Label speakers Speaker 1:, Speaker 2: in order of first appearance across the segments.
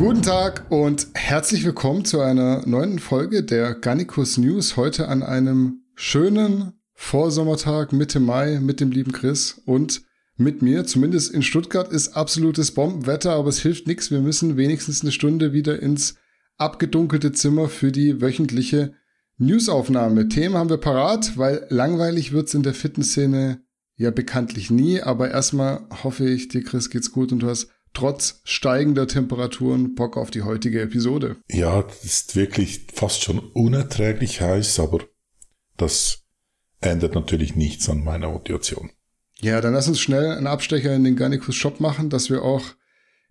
Speaker 1: Guten Tag und herzlich willkommen zu einer neuen Folge der Gannikus News. Heute an einem schönen Vorsommertag Mitte Mai mit dem lieben Chris und mit mir. Zumindest in Stuttgart ist absolutes Bombenwetter, aber es hilft nichts. Wir müssen wenigstens eine Stunde wieder ins abgedunkelte Zimmer für die wöchentliche Newsaufnahme. Themen haben wir parat, weil langweilig wird's in der Fitnessszene ja bekanntlich nie. Aber erstmal hoffe ich, dir Chris geht's gut und du hast trotz steigender Temperaturen Bock auf die heutige Episode.
Speaker 2: Ja, das ist wirklich fast schon unerträglich heiß, aber das ändert natürlich nichts an meiner Motivation.
Speaker 1: Ja, dann lass uns schnell einen Abstecher in den Garnicus Shop machen, dass wir auch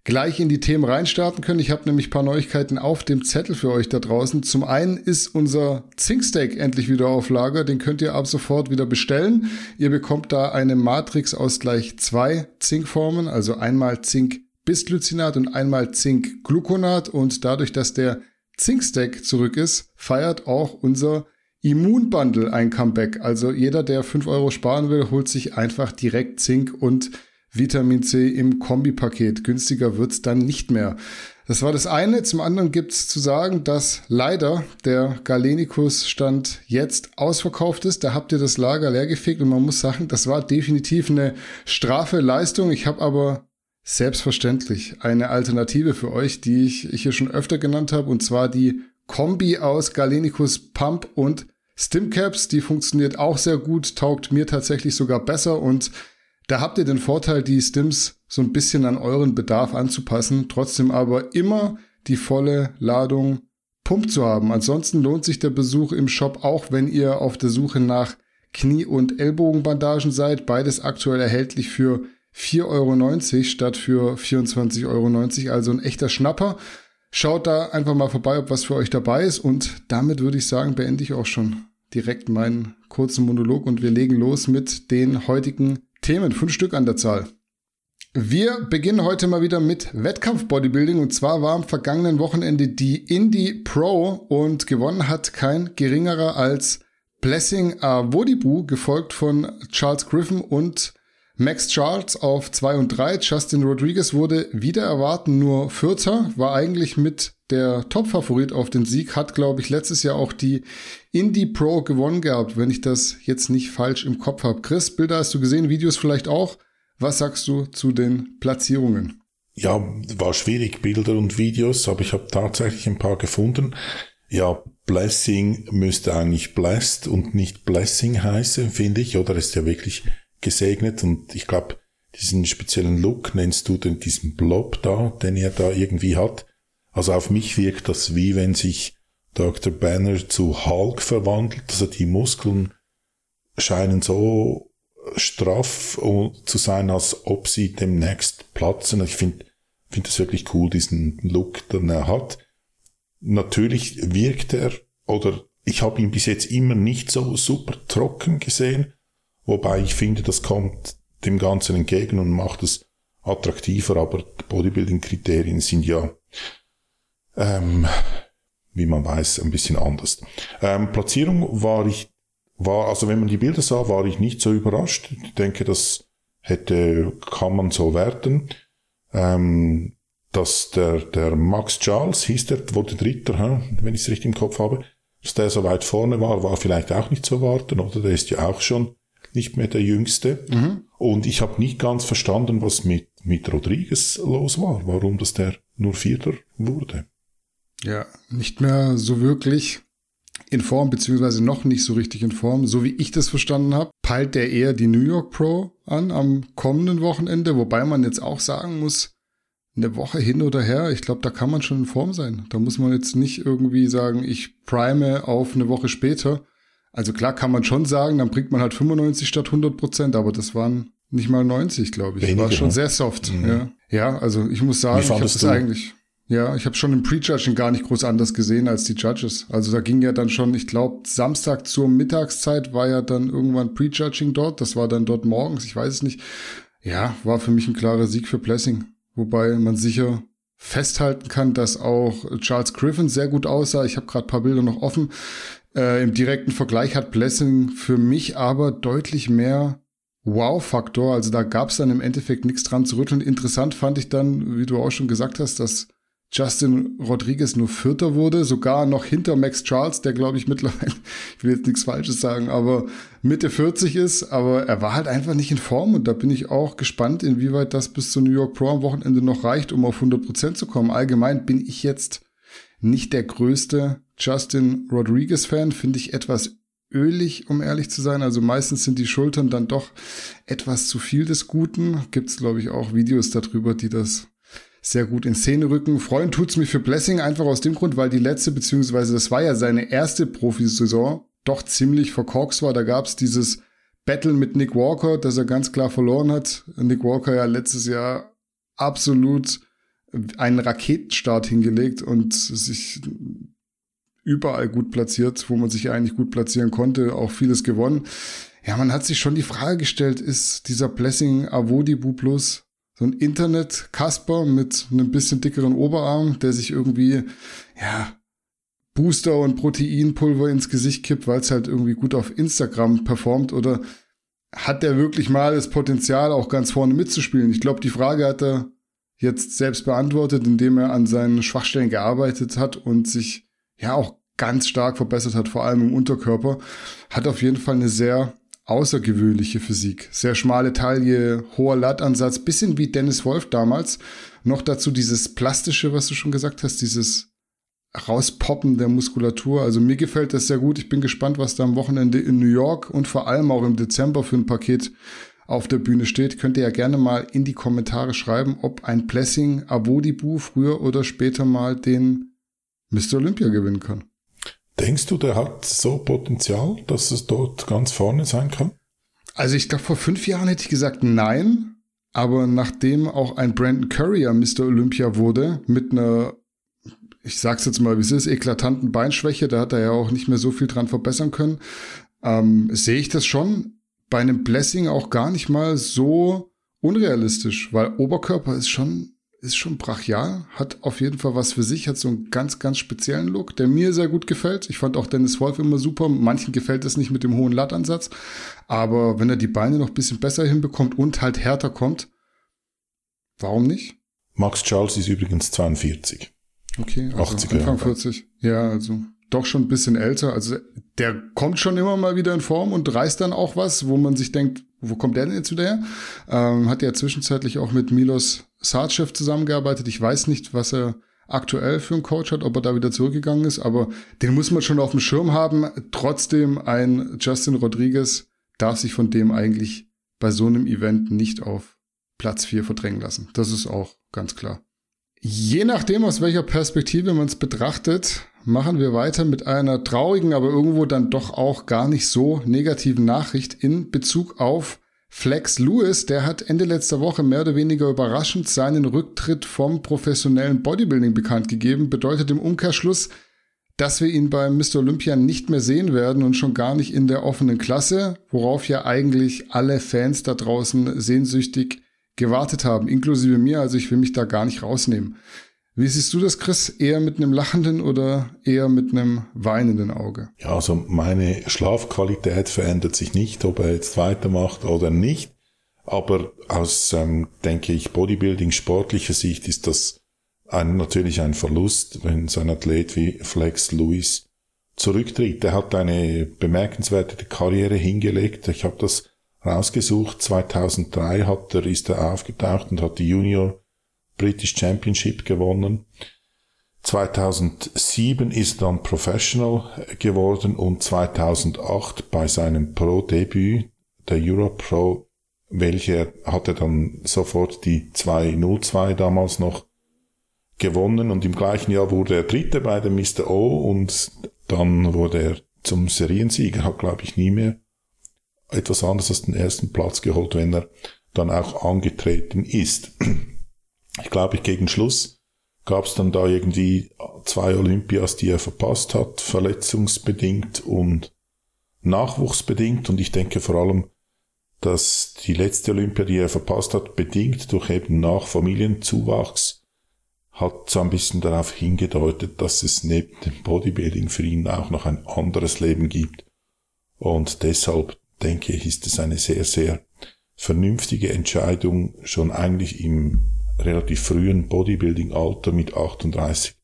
Speaker 1: gleich in die Themen reinstarten können. Ich habe nämlich ein paar Neuigkeiten auf dem Zettel für euch da draußen. Zum einen ist unser Zinksteak endlich wieder auf Lager. Den könnt ihr ab sofort wieder bestellen. Ihr bekommt da eine Matrix aus gleich zwei Zinkformen, also einmal Zink Bisglycinat und einmal Zinkgluconat. Und dadurch, dass der Zinkstack zurück ist, feiert auch unser Immunbundle ein Comeback. Also jeder, der fünf Euro sparen will, holt sich einfach direkt Zink und Vitamin C im Kombipaket. Günstiger wird's dann nicht mehr. Das war das eine. Zum anderen gibt's zu sagen, dass leider der Galenicus-Stand jetzt ausverkauft ist. Da habt ihr das Lager leergefegt und man muss sagen, das war definitiv eine straffe Leistung. Ich habe aber selbstverständlich eine Alternative für euch, die ich, hier schon öfter genannt habe, und zwar die Kombi aus Galenicus Pump und Stimcaps. Die funktioniert auch sehr gut, taugt mir tatsächlich sogar besser und da habt ihr den Vorteil, die Stims so ein bisschen an euren Bedarf anzupassen, trotzdem aber immer die volle Ladung Pump zu haben. Ansonsten lohnt sich der Besuch im Shop auch, wenn ihr auf der Suche nach Knie- und Ellbogenbandagen seid. Beides aktuell erhältlich für 4,90 Euro statt für 24,90 Euro. Also ein echter Schnapper. Schaut da einfach mal vorbei, ob was für euch dabei ist. Und damit würde ich sagen, beende ich auch schon direkt meinen kurzen Monolog und wir legen los mit den heutigen Themen, fünf Stück an der Zahl. Wir beginnen heute mal wieder mit Wettkampf-Bodybuilding und zwar war am vergangenen Wochenende die Indie Pro und gewonnen hat kein geringerer als Blessing Awodibu, gefolgt von Charles Griffin und Max Charles auf 2 und 3. Justin Rodriguez wurde wieder erwarten nur Vierter, war eigentlich mit der Top-Favorit auf den Sieg, hat, glaube ich, letztes Jahr auch die Indie Pro gewonnen gehabt, wenn ich das jetzt nicht falsch im Kopf habe. Chris, Bilder hast du gesehen, Videos vielleicht auch. Was sagst du zu den Platzierungen?
Speaker 2: Ja, war schwierig, Bilder und Videos, aber ich habe tatsächlich ein paar gefunden. Ja, Blessing müsste eigentlich Blessed und nicht Blessing heißen, finde ich, oder ist ja wirklich gesegnet und ich glaube, diesen speziellen Look nennst du den, diesen Blob da, den er da irgendwie hat. Also auf mich wirkt das wie wenn sich Dr. Banner zu Hulk verwandelt. Also die Muskeln scheinen so straff zu sein, als ob sie demnächst platzen. Ich finde finde das wirklich cool, diesen Look, den er hat. Natürlich wirkt er, oder ich habe ihn bis jetzt immer nicht so super trocken gesehen, wobei ich finde, das kommt dem Ganzen entgegen und macht es attraktiver, aber Bodybuilding-Kriterien sind ja ähm, wie man weiß, ein bisschen anders. Ähm, Platzierung war ich, war, also wenn man die Bilder sah, war ich nicht so überrascht. Ich denke, das hätte, kann man so werten. Ähm, dass der, der Max Charles hieß der, wurde Dritter, wenn ich es richtig im Kopf habe, dass der so weit vorne war, war vielleicht auch nicht zu erwarten, oder? Der ist ja auch schon nicht mehr der Jüngste. Mhm. Und ich habe nicht ganz verstanden, was mit, mit Rodriguez los war, warum das der nur Vierter wurde.
Speaker 1: Ja, nicht mehr so wirklich in Form, beziehungsweise noch nicht so richtig in Form. So wie ich das verstanden habe, peilt der eher die New York Pro an am kommenden Wochenende, wobei man jetzt auch sagen muss, eine Woche hin oder her, ich glaube, da kann man schon in Form sein. Da muss man jetzt nicht irgendwie sagen, ich prime auf eine Woche später. Also klar kann man schon sagen, dann bringt man halt 95 statt 100 Prozent, aber das waren nicht mal 90, glaube ich. Weniger, War schon ne? sehr soft. Mhm. Ja. ja, also ich muss sagen, ich habe es eigentlich ja, ich habe schon im Prejudging gar nicht groß anders gesehen als die Judges. Also da ging ja dann schon, ich glaube, Samstag zur Mittagszeit war ja dann irgendwann Prejudging dort. Das war dann dort morgens, ich weiß es nicht. Ja, war für mich ein klarer Sieg für Blessing. Wobei man sicher festhalten kann, dass auch Charles Griffin sehr gut aussah. Ich habe gerade paar Bilder noch offen. Äh, Im direkten Vergleich hat Blessing für mich aber deutlich mehr Wow-Faktor. Also da gab es dann im Endeffekt nichts dran zu rütteln. Interessant fand ich dann, wie du auch schon gesagt hast, dass Justin Rodriguez nur Vierter wurde, sogar noch hinter Max Charles, der glaube ich mittlerweile, ich will jetzt nichts Falsches sagen, aber Mitte 40 ist, aber er war halt einfach nicht in Form und da bin ich auch gespannt, inwieweit das bis zur New York Pro am Wochenende noch reicht, um auf 100 Prozent zu kommen. Allgemein bin ich jetzt nicht der größte Justin Rodriguez Fan, finde ich etwas ölig, um ehrlich zu sein. Also meistens sind die Schultern dann doch etwas zu viel des Guten. Gibt's glaube ich auch Videos darüber, die das sehr gut in Szene rücken. Freuen tut's mich für Blessing einfach aus dem Grund, weil die letzte, beziehungsweise das war ja seine erste Profisaison, doch ziemlich verkorkst war. Da gab's dieses Battle mit Nick Walker, das er ganz klar verloren hat. Nick Walker ja letztes Jahr absolut einen Raketenstart hingelegt und sich überall gut platziert, wo man sich eigentlich gut platzieren konnte, auch vieles gewonnen. Ja, man hat sich schon die Frage gestellt, ist dieser Blessing Avodibu Plus so ein Internet-Kasper mit einem bisschen dickeren Oberarm, der sich irgendwie, ja, Booster und Proteinpulver ins Gesicht kippt, weil es halt irgendwie gut auf Instagram performt oder hat der wirklich mal das Potenzial, auch ganz vorne mitzuspielen? Ich glaube, die Frage hat er jetzt selbst beantwortet, indem er an seinen Schwachstellen gearbeitet hat und sich ja auch ganz stark verbessert hat, vor allem im Unterkörper. Hat auf jeden Fall eine sehr außergewöhnliche Physik. Sehr schmale Taille, hoher Lattansatz, bisschen wie Dennis Wolf damals. Noch dazu dieses plastische, was du schon gesagt hast, dieses Rauspoppen der Muskulatur. Also mir gefällt das sehr gut. Ich bin gespannt, was da am Wochenende in New York und vor allem auch im Dezember für ein Paket auf der Bühne steht. Könnt ihr ja gerne mal in die Kommentare schreiben, ob ein Blessing Avodibu früher oder später mal den Mr. Olympia gewinnen kann.
Speaker 2: Denkst du, der hat so Potenzial, dass es dort ganz vorne sein kann?
Speaker 1: Also ich glaube, vor fünf Jahren hätte ich gesagt nein. Aber nachdem auch ein Brandon Currier Mr. Olympia wurde, mit einer, ich sag's jetzt mal, wie es ist, eklatanten Beinschwäche, da hat er ja auch nicht mehr so viel dran verbessern können, ähm, sehe ich das schon bei einem Blessing auch gar nicht mal so unrealistisch, weil Oberkörper ist schon ist schon brachial, hat auf jeden Fall was für sich, hat so einen ganz, ganz speziellen Look, der mir sehr gut gefällt. Ich fand auch Dennis Wolf immer super. Manchen gefällt es nicht mit dem hohen Lattansatz. Aber wenn er die Beine noch ein bisschen besser hinbekommt und halt härter kommt, warum nicht?
Speaker 2: Max Charles ist übrigens 42.
Speaker 1: Okay, also 80er Anfang 40. Ja, also doch schon ein bisschen älter. Also der kommt schon immer mal wieder in Form und reißt dann auch was, wo man sich denkt, wo kommt der denn jetzt wieder her? Ähm, hat ja zwischenzeitlich auch mit Milos Sarcev zusammengearbeitet. Ich weiß nicht, was er aktuell für einen Coach hat, ob er da wieder zurückgegangen ist, aber den muss man schon auf dem Schirm haben. Trotzdem ein Justin Rodriguez darf sich von dem eigentlich bei so einem Event nicht auf Platz 4 verdrängen lassen. Das ist auch ganz klar. Je nachdem, aus welcher Perspektive man es betrachtet, machen wir weiter mit einer traurigen, aber irgendwo dann doch auch gar nicht so negativen Nachricht in Bezug auf Flex Lewis, der hat Ende letzter Woche mehr oder weniger überraschend seinen Rücktritt vom professionellen Bodybuilding bekannt gegeben. Bedeutet im Umkehrschluss, dass wir ihn beim Mr. Olympia nicht mehr sehen werden und schon gar nicht in der offenen Klasse, worauf ja eigentlich alle Fans da draußen sehnsüchtig gewartet haben, inklusive mir. Also ich will mich da gar nicht rausnehmen. Wie siehst du das, Chris? Eher mit einem lachenden oder eher mit einem weinenden Auge?
Speaker 2: Ja, also meine Schlafqualität verändert sich nicht, ob er jetzt weitermacht oder nicht. Aber aus, ähm, denke ich, Bodybuilding sportlicher Sicht ist das ein, natürlich ein Verlust, wenn so ein Athlet wie Flex Lewis zurücktritt. Er hat eine bemerkenswerte Karriere hingelegt. Ich habe das rausgesucht. 2003 hat er, ist er aufgetaucht und hat die Junior British Championship gewonnen. 2007 ist er dann Professional geworden und 2008 bei seinem Pro-Debüt, der Europe Pro, welcher hatte dann sofort die 202 damals noch gewonnen und im gleichen Jahr wurde er Dritter bei dem Mr. O und dann wurde er zum Seriensieger, hat glaube ich nie mehr etwas anderes als den ersten Platz geholt, wenn er dann auch angetreten ist ich glaube, gegen Schluss gab es dann da irgendwie zwei Olympias, die er verpasst hat, verletzungsbedingt und nachwuchsbedingt. Und ich denke vor allem, dass die letzte Olympia, die er verpasst hat, bedingt durch eben Nachfamilienzuwachs, hat so ein bisschen darauf hingedeutet, dass es neben dem Bodybuilding für ihn auch noch ein anderes Leben gibt. Und deshalb denke ich, ist es eine sehr, sehr vernünftige Entscheidung, schon eigentlich im relativ frühen Bodybuilding-Alter mit 38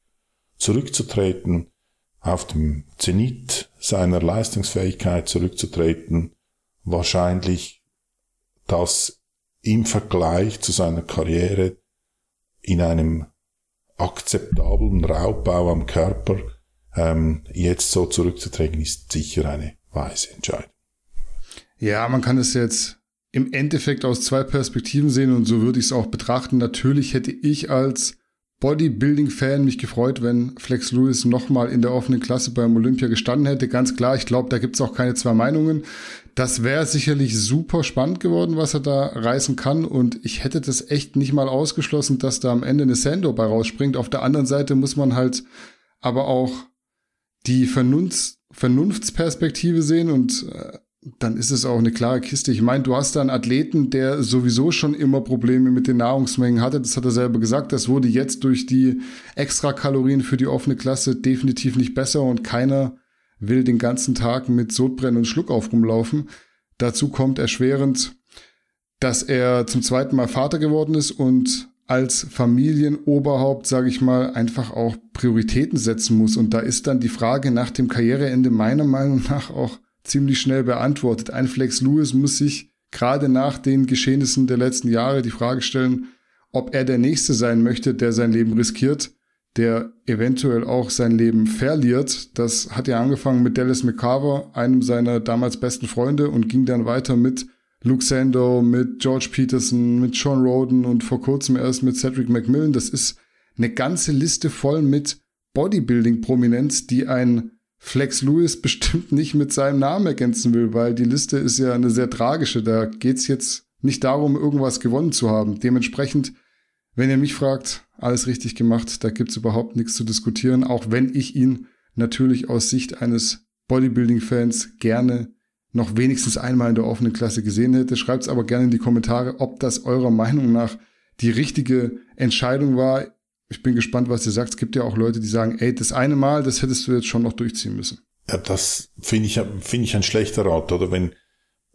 Speaker 2: zurückzutreten, auf dem Zenit seiner Leistungsfähigkeit zurückzutreten, wahrscheinlich das im Vergleich zu seiner Karriere in einem akzeptablen Raubbau am Körper ähm, jetzt so zurückzutreten, ist sicher eine weise Entscheidung.
Speaker 1: Ja, man kann es jetzt im Endeffekt aus zwei Perspektiven sehen und so würde ich es auch betrachten. Natürlich hätte ich als Bodybuilding-Fan mich gefreut, wenn Flex Lewis nochmal in der offenen Klasse beim Olympia gestanden hätte. Ganz klar, ich glaube, da gibt es auch keine zwei Meinungen. Das wäre sicherlich super spannend geworden, was er da reißen kann. Und ich hätte das echt nicht mal ausgeschlossen, dass da am Ende eine Sando bei rausspringt. Auf der anderen Seite muss man halt aber auch die Vernunft, Vernunftsperspektive sehen und äh, dann ist es auch eine klare Kiste. Ich meine, du hast da einen Athleten, der sowieso schon immer Probleme mit den Nahrungsmengen hatte. Das hat er selber gesagt. Das wurde jetzt durch die Extrakalorien für die offene Klasse definitiv nicht besser und keiner will den ganzen Tag mit Sodbrennen und Schluckauf rumlaufen. Dazu kommt erschwerend, dass er zum zweiten Mal Vater geworden ist und als Familienoberhaupt, sage ich mal, einfach auch Prioritäten setzen muss. Und da ist dann die Frage nach dem Karriereende meiner Meinung nach auch ziemlich schnell beantwortet. Ein Flex Lewis muss sich gerade nach den Geschehnissen der letzten Jahre die Frage stellen, ob er der Nächste sein möchte, der sein Leben riskiert, der eventuell auch sein Leben verliert. Das hat ja angefangen mit Dallas McCarver, einem seiner damals besten Freunde, und ging dann weiter mit Luke Sando, mit George Peterson, mit Sean Roden und vor kurzem erst mit Cedric McMillan. Das ist eine ganze Liste voll mit Bodybuilding-Prominenz, die ein Flex Lewis bestimmt nicht mit seinem Namen ergänzen will, weil die Liste ist ja eine sehr tragische. Da geht's jetzt nicht darum, irgendwas gewonnen zu haben. Dementsprechend, wenn ihr mich fragt, alles richtig gemacht, da gibt's überhaupt nichts zu diskutieren, auch wenn ich ihn natürlich aus Sicht eines Bodybuilding-Fans gerne noch wenigstens einmal in der offenen Klasse gesehen hätte. Schreibt's aber gerne in die Kommentare, ob das eurer Meinung nach die richtige Entscheidung war ich bin gespannt, was ihr sagt. Es gibt ja auch Leute, die sagen, ey, das eine Mal, das hättest du jetzt schon noch durchziehen müssen.
Speaker 2: Ja, das finde ich, finde ich ein schlechter Rat, oder wenn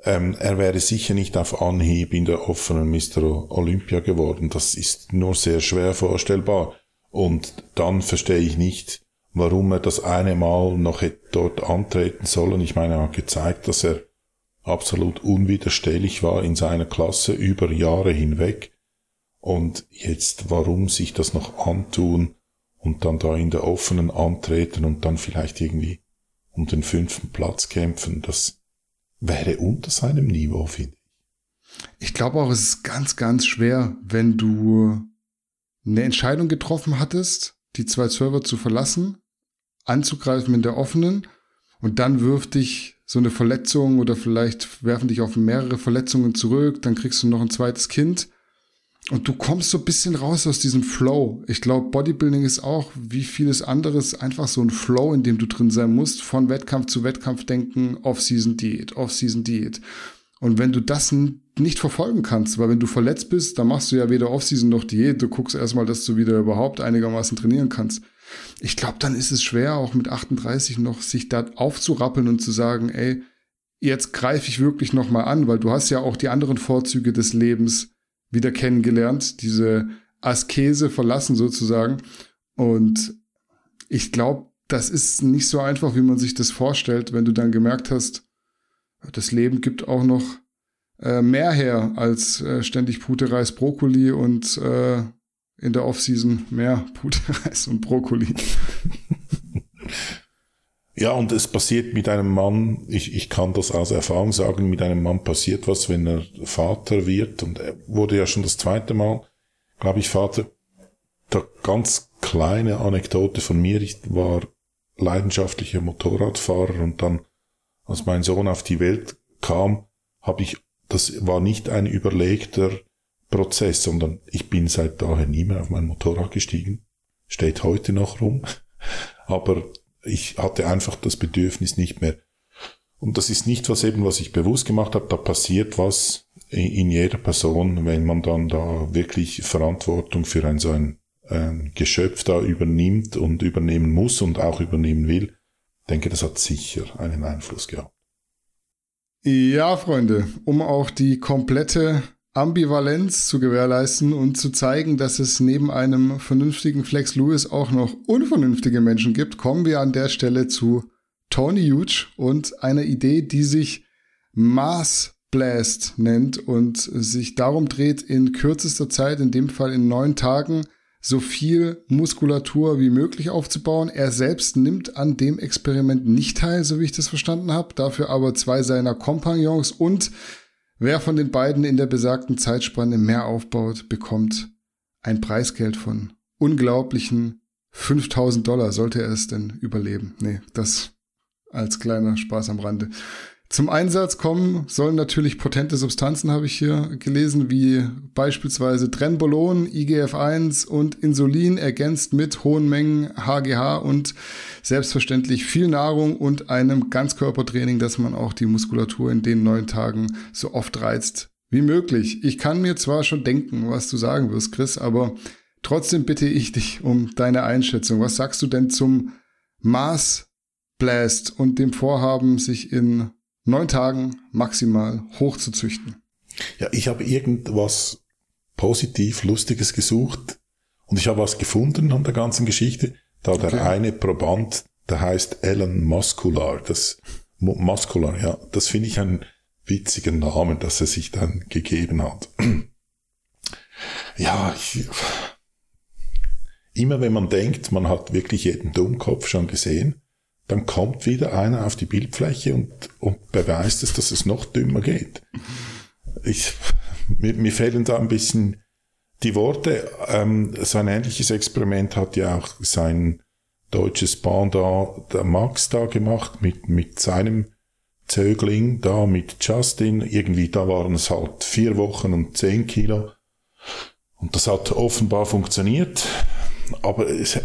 Speaker 2: ähm, er wäre sicher nicht auf Anhieb in der offenen Mr. Olympia geworden. Das ist nur sehr schwer vorstellbar. Und dann verstehe ich nicht, warum er das eine Mal noch dort antreten sollen. Ich meine, er hat gezeigt, dass er absolut unwiderstehlich war in seiner Klasse über Jahre hinweg. Und jetzt, warum sich das noch antun und dann da in der offenen antreten und dann vielleicht irgendwie um den fünften Platz kämpfen, das wäre unter seinem Niveau, finde ich.
Speaker 1: Ich glaube auch, es ist ganz, ganz schwer, wenn du eine Entscheidung getroffen hattest, die zwei Server zu verlassen, anzugreifen in der offenen und dann wirft dich so eine Verletzung oder vielleicht werfen dich auf mehrere Verletzungen zurück, dann kriegst du noch ein zweites Kind und du kommst so ein bisschen raus aus diesem Flow. Ich glaube, Bodybuilding ist auch, wie vieles anderes, einfach so ein Flow, in dem du drin sein musst. Von Wettkampf zu Wettkampf denken, Off-Season-Diät, Off-Season-Diät. Und wenn du das nicht verfolgen kannst, weil wenn du verletzt bist, dann machst du ja weder Off-Season noch Diät. Du guckst erstmal, dass du wieder überhaupt einigermaßen trainieren kannst. Ich glaube, dann ist es schwer, auch mit 38 noch sich da aufzurappeln und zu sagen, ey, jetzt greife ich wirklich nochmal an, weil du hast ja auch die anderen Vorzüge des Lebens wieder kennengelernt, diese Askese verlassen sozusagen. Und ich glaube, das ist nicht so einfach, wie man sich das vorstellt, wenn du dann gemerkt hast, das Leben gibt auch noch äh, mehr her als äh, ständig Pute, Reis, Brokkoli und äh, in der Offseason mehr Pute, Reis und Brokkoli.
Speaker 2: Ja, und es passiert mit einem Mann, ich, ich kann das aus Erfahrung sagen, mit einem Mann passiert was, wenn er Vater wird. Und er wurde ja schon das zweite Mal, glaube ich, Vater. Da ganz kleine Anekdote von mir, ich war leidenschaftlicher Motorradfahrer und dann, als mein Sohn auf die Welt kam, habe ich, das war nicht ein überlegter Prozess, sondern ich bin seit daher nie mehr auf mein Motorrad gestiegen. Steht heute noch rum. Aber ich hatte einfach das Bedürfnis nicht mehr. Und das ist nicht was eben, was ich bewusst gemacht habe. Da passiert was in jeder Person, wenn man dann da wirklich Verantwortung für ein so ein, ein Geschöpf da übernimmt und übernehmen muss und auch übernehmen will. Ich denke, das hat sicher einen Einfluss gehabt.
Speaker 1: Ja, Freunde, um auch die komplette Ambivalenz zu gewährleisten und zu zeigen, dass es neben einem vernünftigen Flex Lewis auch noch unvernünftige Menschen gibt, kommen wir an der Stelle zu Tony Huge und einer Idee, die sich Mars Blast nennt und sich darum dreht, in kürzester Zeit, in dem Fall in neun Tagen, so viel Muskulatur wie möglich aufzubauen. Er selbst nimmt an dem Experiment nicht teil, so wie ich das verstanden habe, dafür aber zwei seiner Kompagnons und wer von den beiden in der besagten Zeitspanne mehr aufbaut, bekommt ein Preisgeld von unglaublichen 5000 Dollar, sollte er es denn überleben. Nee, das als kleiner Spaß am Rande. Zum Einsatz kommen sollen natürlich potente Substanzen, habe ich hier gelesen, wie beispielsweise Trenbolon, IGF-1 und Insulin, ergänzt mit hohen Mengen HGH und selbstverständlich viel Nahrung und einem Ganzkörpertraining, dass man auch die Muskulatur in den neun Tagen so oft reizt wie möglich. Ich kann mir zwar schon denken, was du sagen wirst, Chris, aber trotzdem bitte ich dich um deine Einschätzung. Was sagst du denn zum Mars Blast und dem Vorhaben, sich in neun Tagen maximal hochzuzüchten.
Speaker 2: Ja, ich habe irgendwas positiv Lustiges gesucht und ich habe was gefunden an der ganzen Geschichte. Da okay. der eine Proband, der heißt Alan Muscular, das Muscular, ja, das finde ich einen witzigen Namen, dass er sich dann gegeben hat. ja, ich, immer wenn man denkt, man hat wirklich jeden Dummkopf schon gesehen, dann kommt wieder einer auf die Bildfläche und, und beweist es, dass es noch dümmer geht. Ich, mir, mir fehlen da ein bisschen die Worte. Ähm, so ein ähnliches Experiment hat ja auch sein deutsches da, der Max da gemacht mit, mit seinem Zögling da, mit Justin. Irgendwie, da waren es halt vier Wochen und zehn Kilo. Und das hat offenbar funktioniert. Aber es,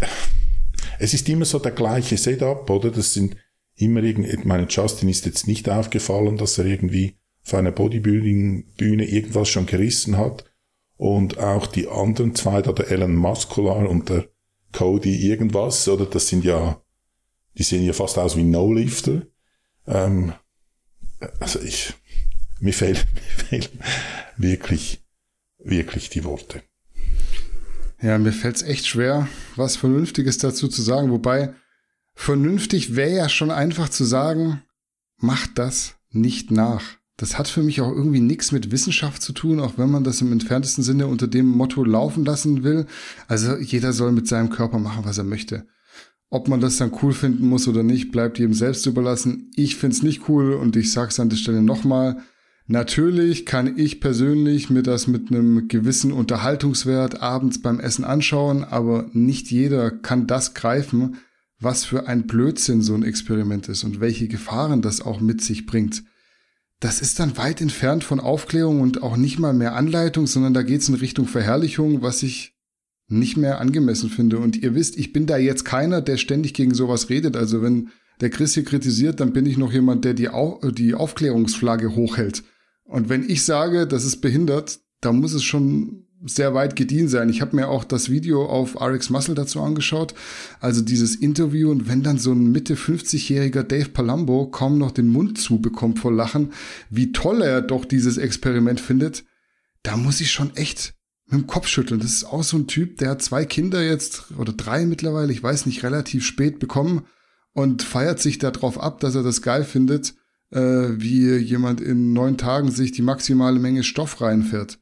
Speaker 2: es ist immer so der gleiche Setup, oder? Das sind immer irgendwie, ich meine, Justin ist jetzt nicht aufgefallen, dass er irgendwie auf einer Bodybuilding-Bühne irgendwas schon gerissen hat. Und auch die anderen zwei, da der Alan Muscular und der Cody irgendwas, oder? Das sind ja, die sehen ja fast aus wie No-Lifter. Ähm, also ich, mir fehlen, mir fehlen wirklich, wirklich die Worte.
Speaker 1: Ja, mir fällt es echt schwer, was Vernünftiges dazu zu sagen. Wobei, vernünftig wäre ja schon einfach zu sagen, macht das nicht nach. Das hat für mich auch irgendwie nichts mit Wissenschaft zu tun, auch wenn man das im entferntesten Sinne unter dem Motto laufen lassen will. Also jeder soll mit seinem Körper machen, was er möchte. Ob man das dann cool finden muss oder nicht, bleibt jedem selbst überlassen. Ich find's nicht cool und ich sag's an der Stelle nochmal. Natürlich kann ich persönlich mir das mit einem gewissen Unterhaltungswert abends beim Essen anschauen, aber nicht jeder kann das greifen, was für ein Blödsinn so ein Experiment ist und welche Gefahren das auch mit sich bringt. Das ist dann weit entfernt von Aufklärung und auch nicht mal mehr Anleitung, sondern da geht's in Richtung Verherrlichung, was ich nicht mehr angemessen finde. Und ihr wisst, ich bin da jetzt keiner, der ständig gegen sowas redet. Also wenn der Chris hier kritisiert, dann bin ich noch jemand, der die, Au die Aufklärungsflagge hochhält. Und wenn ich sage, das ist behindert, dann muss es schon sehr weit gediehen sein. Ich habe mir auch das Video auf RX Muscle dazu angeschaut, also dieses Interview und wenn dann so ein Mitte 50-jähriger Dave Palumbo kaum noch den Mund zubekommt vor Lachen, wie toll er doch dieses Experiment findet, da muss ich schon echt mit dem Kopf schütteln. Das ist auch so ein Typ, der hat zwei Kinder jetzt oder drei mittlerweile, ich weiß nicht, relativ spät bekommen und feiert sich darauf ab, dass er das geil findet wie jemand in neun Tagen sich die maximale Menge Stoff reinfährt.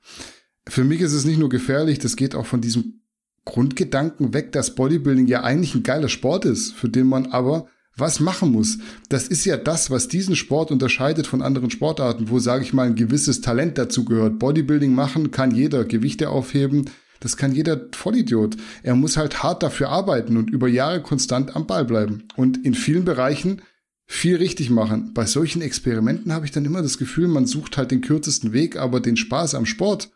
Speaker 1: Für mich ist es nicht nur gefährlich, das geht auch von diesem Grundgedanken weg, dass Bodybuilding ja eigentlich ein geiler Sport ist, für den man aber was machen muss. Das ist ja das, was diesen Sport unterscheidet von anderen Sportarten, wo, sage ich mal, ein gewisses Talent dazu gehört. Bodybuilding machen kann jeder, Gewichte aufheben, das kann jeder Vollidiot. Er muss halt hart dafür arbeiten und über Jahre konstant am Ball bleiben. Und in vielen Bereichen viel richtig machen. Bei solchen Experimenten habe ich dann immer das Gefühl, man sucht halt den kürzesten Weg, aber den Spaß am Sport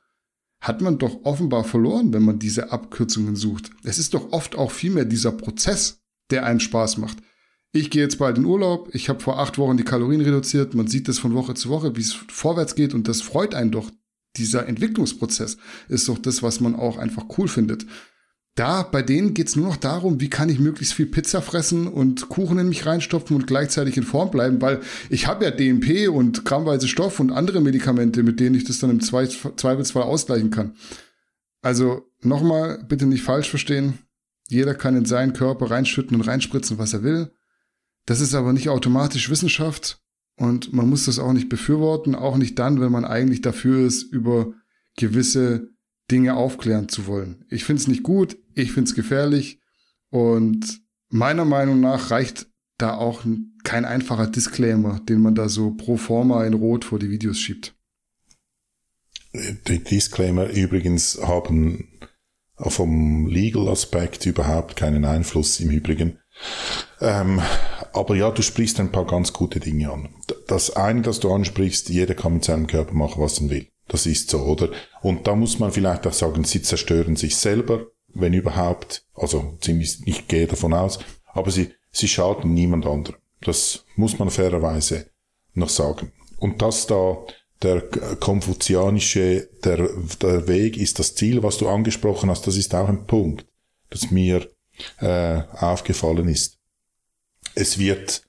Speaker 1: hat man doch offenbar verloren, wenn man diese Abkürzungen sucht. Es ist doch oft auch vielmehr dieser Prozess, der einen Spaß macht. Ich gehe jetzt bald in Urlaub, ich habe vor acht Wochen die Kalorien reduziert, man sieht das von Woche zu Woche, wie es vorwärts geht und das freut einen doch. Dieser Entwicklungsprozess ist doch das, was man auch einfach cool findet. Da, bei denen geht's nur noch darum, wie kann ich möglichst viel Pizza fressen und Kuchen in mich reinstopfen und gleichzeitig in Form bleiben, weil ich habe ja DNP und grammweise Stoff und andere Medikamente, mit denen ich das dann im Zweifelsfall ausgleichen kann. Also nochmal, bitte nicht falsch verstehen. Jeder kann in seinen Körper reinschütten und reinspritzen, was er will. Das ist aber nicht automatisch Wissenschaft und man muss das auch nicht befürworten, auch nicht dann, wenn man eigentlich dafür ist, über gewisse Dinge aufklären zu wollen. Ich finde es nicht gut, ich finde es gefährlich und meiner Meinung nach reicht da auch kein einfacher Disclaimer, den man da so pro forma in Rot vor die Videos schiebt.
Speaker 2: Die Disclaimer übrigens haben vom Legal Aspekt überhaupt keinen Einfluss im Übrigen. Ähm, aber ja, du sprichst ein paar ganz gute Dinge an. Das eine, das du ansprichst, jeder kann mit seinem Körper machen, was er will. Das ist so, oder? Und da muss man vielleicht auch sagen, sie zerstören sich selber, wenn überhaupt. Also ziemlich, ich gehe davon aus. Aber sie, sie schaden niemand anderem. Das muss man fairerweise noch sagen. Und dass da der konfuzianische, der, der Weg ist das Ziel, was du angesprochen hast, das ist auch ein Punkt, das mir äh, aufgefallen ist. Es wird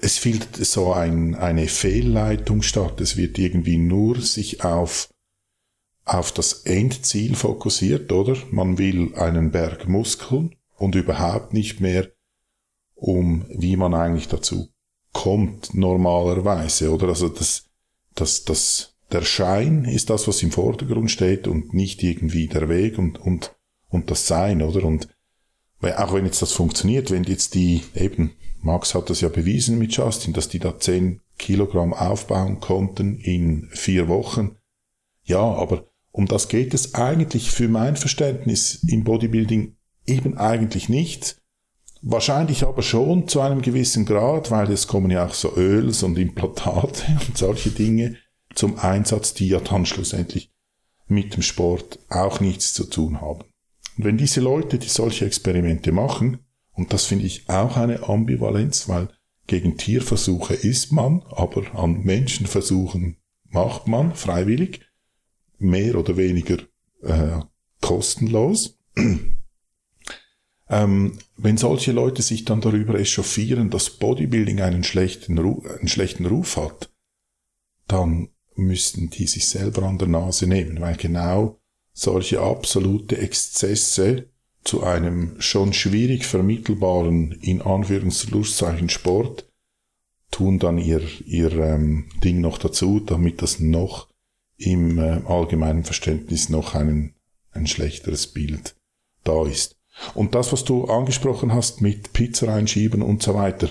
Speaker 2: es findet so ein, eine Fehlleitung statt. Es wird irgendwie nur sich auf, auf das Endziel fokussiert, oder? Man will einen Berg Muskeln und überhaupt nicht mehr um, wie man eigentlich dazu kommt, normalerweise, oder? Also das, das, das, der Schein ist das, was im Vordergrund steht und nicht irgendwie der Weg und, und, und das Sein, oder? Und auch wenn jetzt das funktioniert, wenn jetzt die eben Max hat das ja bewiesen mit Justin, dass die da 10 Kilogramm aufbauen konnten in vier Wochen. Ja, aber um das geht es eigentlich für mein Verständnis im Bodybuilding eben eigentlich nicht. Wahrscheinlich aber schon zu einem gewissen Grad, weil es kommen ja auch so Öls und Implantate und solche Dinge zum Einsatz, die ja dann schlussendlich mit dem Sport auch nichts zu tun haben. Und wenn diese Leute, die solche Experimente machen, und das finde ich auch eine Ambivalenz, weil gegen Tierversuche ist man, aber an Menschenversuchen macht man freiwillig, mehr oder weniger äh, kostenlos. ähm, wenn solche Leute sich dann darüber echauffieren, dass Bodybuilding einen schlechten, Ruf, einen schlechten Ruf hat, dann müssten die sich selber an der Nase nehmen, weil genau solche absolute Exzesse zu einem schon schwierig vermittelbaren, in Anführungszeichen Sport, tun dann ihr, ihr ähm, Ding noch dazu, damit das noch im äh, allgemeinen Verständnis noch ein, ein schlechteres Bild da ist. Und das, was du angesprochen hast mit Pizza reinschieben und so weiter,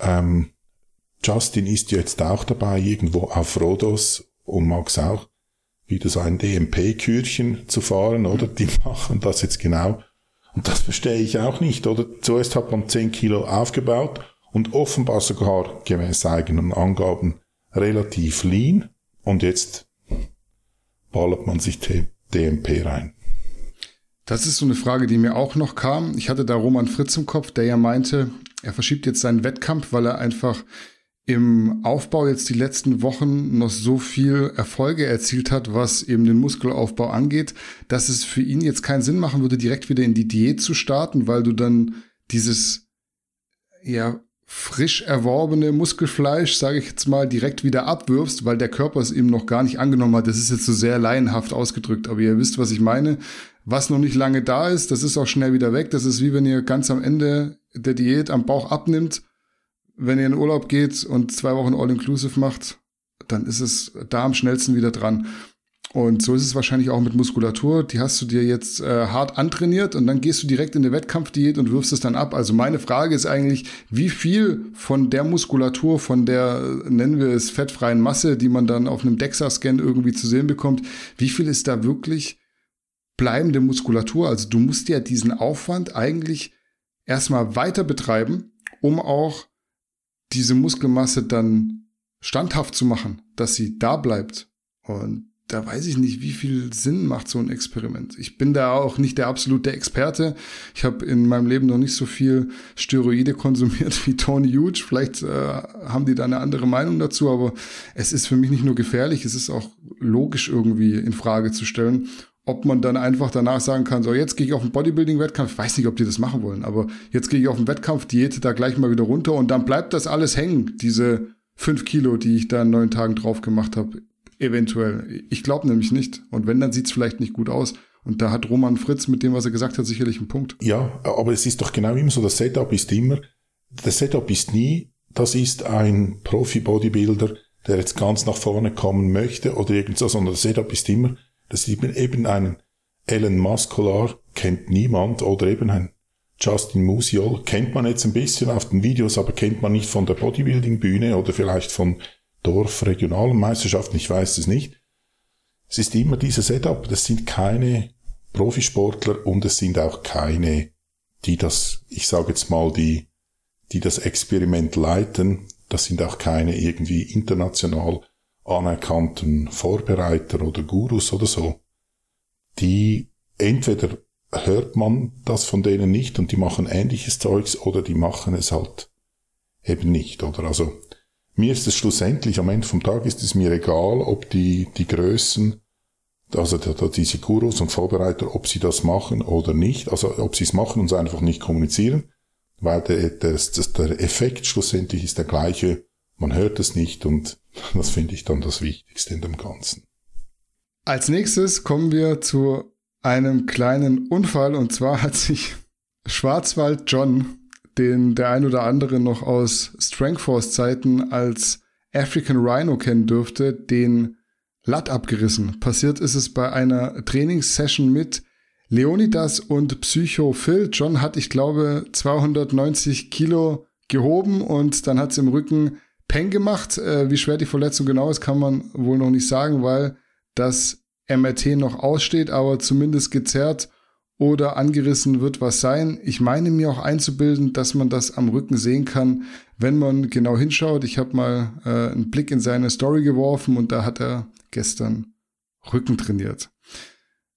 Speaker 2: ähm, Justin ist jetzt auch dabei, irgendwo auf Rhodos und Max auch, wieder so ein DMP-Kürchen zu fahren, oder? Die machen das jetzt genau. Und das verstehe ich auch nicht, oder? Zuerst hat man 10 Kilo aufgebaut und offenbar sogar gemäß eigenen Angaben relativ lean und jetzt ballert man sich DMP rein.
Speaker 1: Das ist so eine Frage, die mir auch noch kam. Ich hatte da Roman Fritz im Kopf, der ja meinte, er verschiebt jetzt seinen Wettkampf, weil er einfach im Aufbau jetzt die letzten Wochen noch so viel Erfolge erzielt hat, was eben den Muskelaufbau angeht, dass es für ihn jetzt keinen Sinn machen würde, direkt wieder in die Diät zu starten, weil du dann dieses ja frisch erworbene Muskelfleisch, sage ich jetzt mal, direkt wieder abwirfst, weil der Körper es eben noch gar nicht angenommen hat. Das ist jetzt so sehr laienhaft ausgedrückt, aber ihr wisst, was ich meine. Was noch nicht lange da ist, das ist auch schnell wieder weg. Das ist wie wenn ihr ganz am Ende der Diät am Bauch abnimmt wenn ihr in Urlaub geht und zwei Wochen All-Inclusive macht, dann ist es da am schnellsten wieder dran. Und so ist es wahrscheinlich auch mit Muskulatur. Die hast du dir jetzt äh, hart antrainiert und dann gehst du direkt in eine Wettkampfdiät und wirfst es dann ab. Also meine Frage ist eigentlich, wie viel von der Muskulatur, von der, nennen wir es, fettfreien Masse, die man dann auf einem DEXA-Scan irgendwie zu sehen bekommt, wie viel ist da wirklich bleibende Muskulatur? Also du musst ja diesen Aufwand eigentlich erstmal weiter betreiben, um auch diese Muskelmasse dann standhaft zu machen, dass sie da bleibt. Und da weiß ich nicht, wie viel Sinn macht so ein Experiment. Ich bin da auch nicht der absolute Experte. Ich habe in meinem Leben noch nicht so viel Steroide konsumiert wie Tony Huge. Vielleicht äh, haben die da eine andere Meinung dazu, aber es ist für mich nicht nur gefährlich, es ist auch logisch irgendwie in Frage zu stellen, ob man dann einfach danach sagen kann, so jetzt gehe ich auf einen Bodybuilding-Wettkampf, ich weiß nicht, ob die das machen wollen, aber jetzt gehe ich auf einen Wettkampf, Diät da gleich mal wieder runter und dann bleibt das alles hängen, diese fünf Kilo, die ich da in neun Tagen drauf gemacht habe, eventuell. Ich glaube nämlich nicht. Und wenn, dann sieht es vielleicht nicht gut aus. Und da hat Roman Fritz mit dem, was er gesagt hat, sicherlich einen Punkt.
Speaker 2: Ja, aber es ist doch genau immer so, das Setup ist immer, das Setup ist nie, das ist ein Profi-Bodybuilder, der jetzt ganz nach vorne kommen möchte oder irgend so, sondern das Setup ist immer, das ist eben einen Ellen Muscular kennt niemand oder eben ein Justin Musial kennt man jetzt ein bisschen auf den Videos, aber kennt man nicht von der Bodybuilding-Bühne oder vielleicht von Dorfregionalen Meisterschaften, ich weiß es nicht. Es ist immer dieses Setup, das sind keine Profisportler und es sind auch keine, die das, ich sage jetzt mal, die, die das Experiment leiten, das sind auch keine irgendwie international anerkannten Vorbereiter oder Gurus oder so. Die entweder hört man das von denen nicht und die machen ähnliches Zeugs oder die machen es halt eben nicht, oder? Also, mir ist es schlussendlich, am Ende vom Tag ist es mir egal, ob die, die Größen, also diese Gurus und Vorbereiter, ob sie das machen oder nicht, also ob sie es machen und es einfach nicht kommunizieren, weil der, der, der Effekt schlussendlich ist der gleiche, man hört es nicht und das finde ich dann das Wichtigste in dem Ganzen.
Speaker 1: Als nächstes kommen wir zu einem kleinen Unfall und zwar hat sich Schwarzwald John, den der ein oder andere noch aus Strengthforce Zeiten als African Rhino kennen dürfte, den Latt abgerissen. Passiert ist es bei einer Trainingssession mit Leonidas und Psycho Phil. John hat, ich glaube, 290 Kilo gehoben und dann hat es im Rücken Peng gemacht. Äh, wie schwer die Verletzung genau ist, kann man wohl noch nicht sagen, weil das MRT noch aussteht, aber zumindest gezerrt oder angerissen wird was sein. Ich meine mir auch einzubilden, dass man das am Rücken sehen kann, wenn man genau hinschaut. Ich habe mal äh, einen Blick in seine Story geworfen und da hat er gestern Rücken trainiert.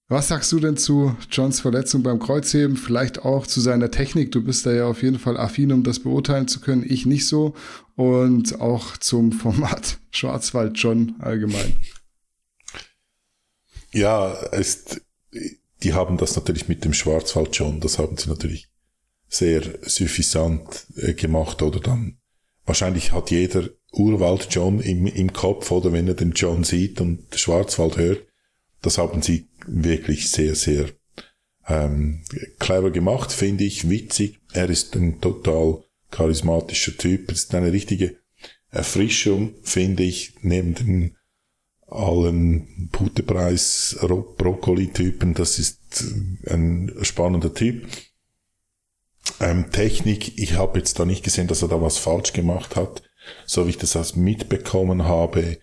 Speaker 1: Was sagst du denn zu Johns Verletzung beim Kreuzheben? Vielleicht auch zu seiner Technik. Du bist da ja auf jeden Fall affin, um das beurteilen zu können. Ich nicht so. Und auch zum Format Schwarzwald John allgemein.
Speaker 2: Ja, ist, die haben das natürlich mit dem Schwarzwald schon, das haben sie natürlich sehr suffisant äh, gemacht oder? Dann wahrscheinlich hat jeder Urwald John im, im Kopf oder? Wenn er den John sieht und Schwarzwald hört, das haben sie wirklich sehr, sehr ähm, clever gemacht, finde ich, witzig. Er ist ein total charismatischer Typ, ist eine richtige Erfrischung, finde ich, neben den allen Putepreis Brokkoli-Typen. Das ist ein spannender Typ. Ähm, Technik, ich habe jetzt da nicht gesehen, dass er da was falsch gemacht hat. So wie ich das als mitbekommen habe,